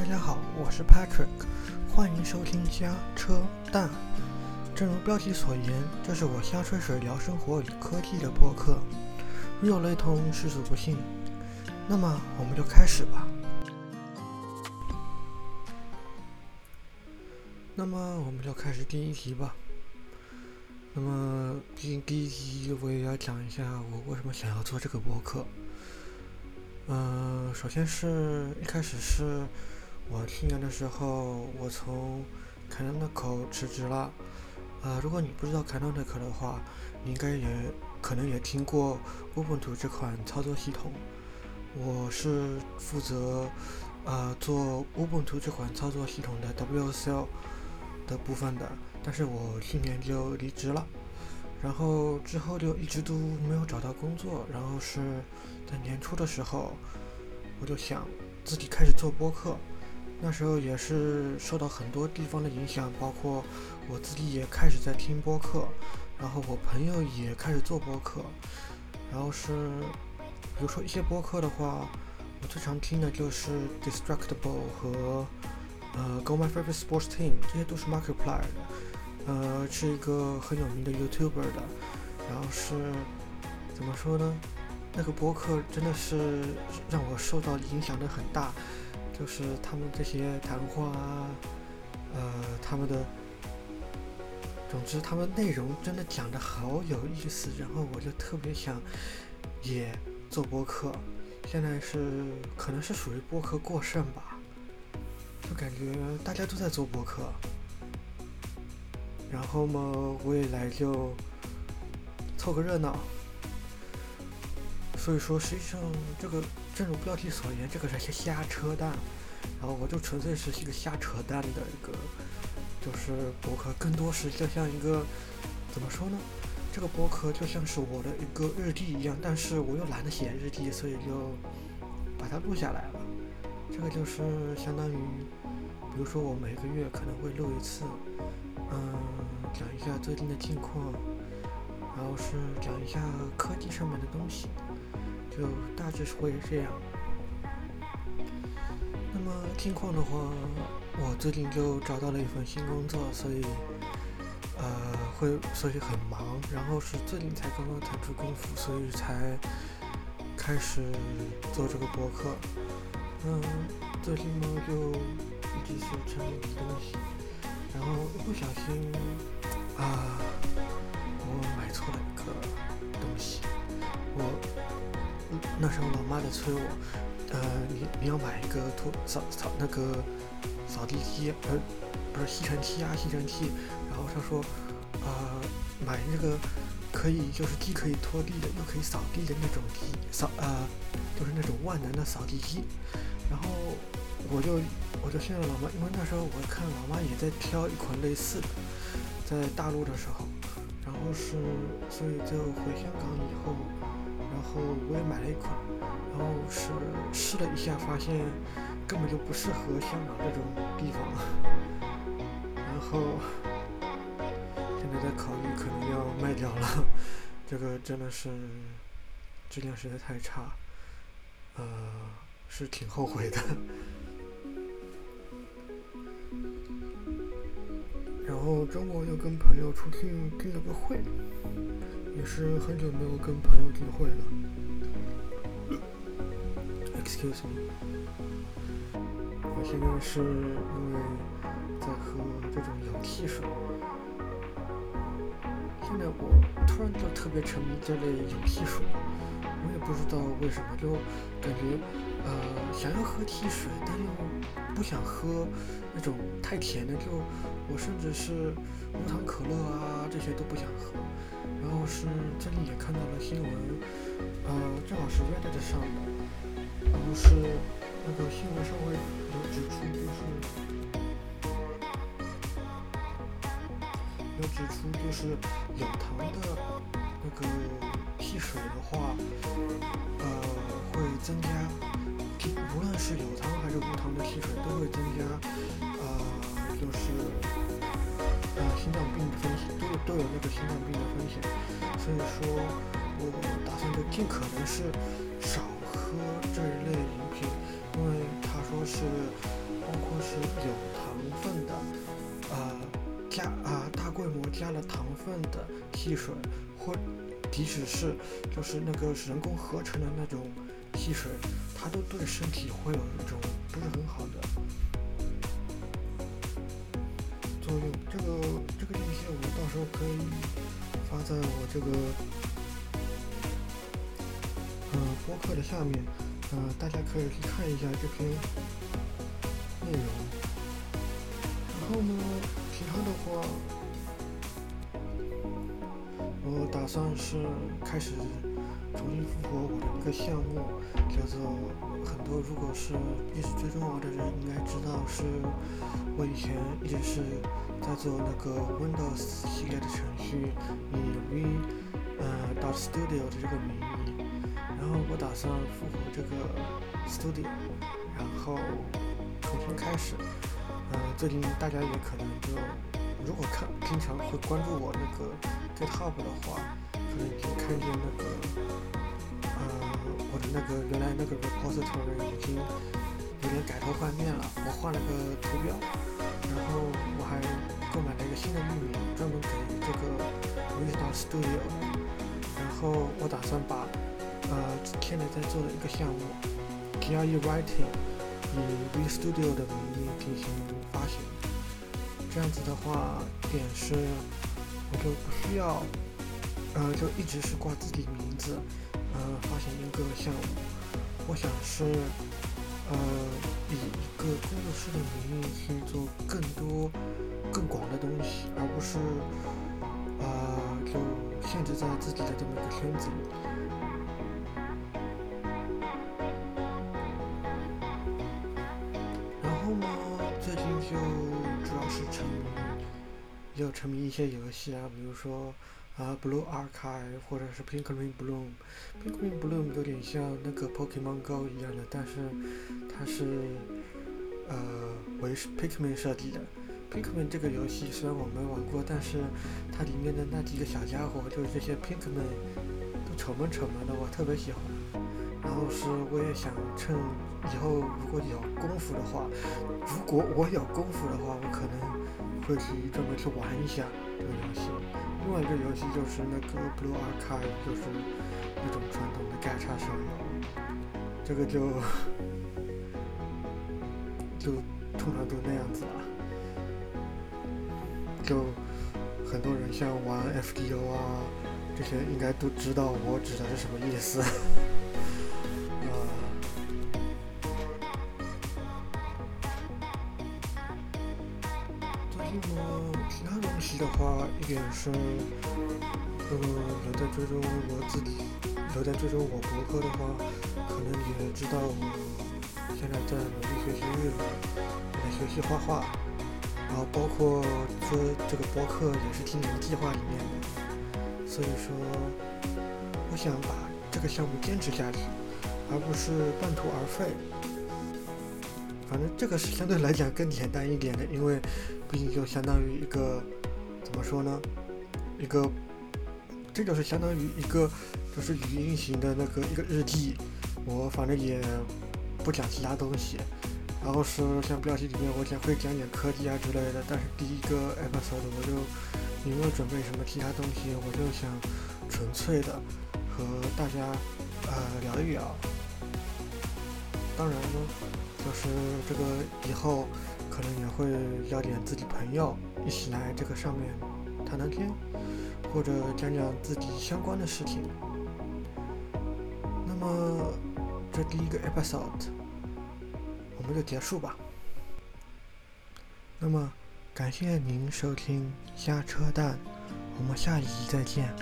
大家好，我是 Patrick，欢迎收听瞎车蛋。正如标题所言，这是我瞎吹水聊生活与科技的播客，如有雷同，实属不幸。那么我们就开始吧。那么我们就开始第一题吧。那么第第一题我也要讲一下我为什么想要做这个播客。嗯、首先是一开始是。我去年的时候，我从 Canonical 辞职了。呃，如果你不知道 Canonical 的话，你应该也可能也听过 Ubuntu 这款操作系统。我是负责呃做 Ubuntu 这款操作系统的 WSL 的部分的，但是我去年就离职了，然后之后就一直都没有找到工作，然后是在年初的时候，我就想自己开始做播客。那时候也是受到很多地方的影响，包括我自己也开始在听播客，然后我朋友也开始做播客，然后是，比如说一些播客的话，我最常听的就是 Distractable 和呃 Go My Favorite Sports Team，这些都是 Markiplier 的，呃是一个很有名的 YouTuber 的，然后是怎么说呢？那个播客真的是让我受到影响的很大。就是他们这些谈话啊，呃，他们的，总之他们内容真的讲得好有意思，然后我就特别想也做播客。现在是可能是属于播客过剩吧，就感觉大家都在做播客，然后嘛，我也来就凑个热闹。所以说，实际上这个正如标题所言，这个是些瞎扯淡，然后我就纯粹是一个瞎扯淡的一个，就是博客，更多是就像一个怎么说呢？这个博客就像是我的一个日记一样，但是我又懒得写日记，所以就把它录下来了。这个就是相当于，比如说我每个月可能会录一次，嗯，讲一下最近的近况，然后是讲一下科技上面的东西。就大致是会这样。那么近况的话，我最近就找到了一份新工作，所以呃会所以很忙。然后是最近才刚刚腾出功夫，所以才开始做这个博客。嗯，最近呢就一直写成东西，然后一不小心啊，我买错了一个东西，我。那时候老妈在催我，呃，你你要买一个拖扫扫那个扫地机，呃，不是吸尘器啊，吸尘器。然后她说，呃，买那个可以就是既可以拖地的又可以扫地的那种机扫，呃，就是那种万能的扫地机。然后我就我就信了老妈，因为那时候我看老妈也在挑一款类似的，在大陆的时候，然后是所以就回香港以后。然后我也买了一款，然后是试了一下，发现根本就不适合香港这种地方，然后现在在考虑可能要卖掉了，这个真的是质量实在太差，呃，是挺后悔的。然后周末又跟朋友出去开了个会。也是很久没有跟朋友聚会了。Excuse me，我现在是因为在喝这种氧气水。现在我突然就特别沉迷这类氧气水，我也不知道为什么，就感觉呃想要喝汽水，但又不想喝那种太甜的，就我甚至是无糖可乐啊这些都不想喝。然后是这里也看到了新闻，呃，正好是 Reddit 上的，然后是那个新闻上会有指出，就是有指出，就是有糖的那个汽水的话，呃，会增加，无论是有糖还是无糖的汽水都会增加，都有那个心脏病的风险，所以说我打算就尽可能是少喝这一类饮品，因为他说是，包括，是有糖分的，呃，加啊、呃、大规模加了糖分的汽水，或即使是就是那个人工合成的那种汽水，它都对身体会有一种不是很好的作用。这个这个链接我到时候可以发在我这个、呃、播客的下面，呃，大家可以去看一下这篇内容。然后呢，其他的话，我打算是开始重新复活我的一个项目，叫做很多如果是一直追踪我的人应该知道，是我以前一直是在做那个 Windows 系列的程序，以 V 呃 dot Studio 的这个名义，然后我打算复活这个 Studio，然后。重新开始，呃，最近大家也可能就，如果看经常会关注我那个 GitHub 的话，可能已经看见那个，那个原来那个 repository 已经有点改头换面了，我换了个图标，然后我还购买了一个新的域名，专门给这个 Visual Studio，然后我打算把，呃，现在在做的一个项目，GRE Writing。以 V Studio 的名义进行发行，这样子的话，点是我就不需要，呃，就一直是挂自己名字，呃，发行一个项目。我想是，呃，以一个工作室的名义去做更多、更广的东西，而不是，呃，就限制在自己的这么一个圈子里。就主要是沉迷，也有沉迷一些游戏啊，比如说啊，Blue Archive 或者是 Pinkling Bloom。Pinkling Bloom 有点像那个 Pokemon Go 一样的，但是它是呃为 Pinkman 设计的。Pinkman 这个游戏虽然我没玩过，但是它里面的那几个小家伙，就是这些 Pinkman，都丑萌丑萌的，我特别喜欢。然后是，我也想趁以后如果有功夫的话，如果我有功夫的话，我可能会去专门去玩一下这个游戏。另外一个游戏就是那个 Blue Archive，就是那种传统的干叉手游，这个就就通常都那样子了。就很多人像玩 FGO 啊这些，应该都知道我指的是什么意思。是，呃，有在追踪我自己，有在追踪我博客的话，可能也知道我现在在努力学习日语，在学习画画，然后包括这这个博客也是听你们计划里面的，所以说，我想把这个项目坚持下去，而不是半途而废。反正这个是相对来讲更简单一点的，因为。毕竟就相当于一个，怎么说呢？一个，这就是相当于一个，就是语音型的那个一个日记。我反正也不讲其他东西，然后是像标题里面我讲会讲点科技啊之类的。但是第一个 episode 我就没有准备什么其他东西，我就想纯粹的和大家呃聊一聊。当然呢，就是这个以后。可能也会邀点自己朋友一起来这个上面谈谈天，或者讲讲自己相关的事情。那么这第一个 episode 我们就结束吧。那么感谢您收听瞎扯淡，我们下一集再见。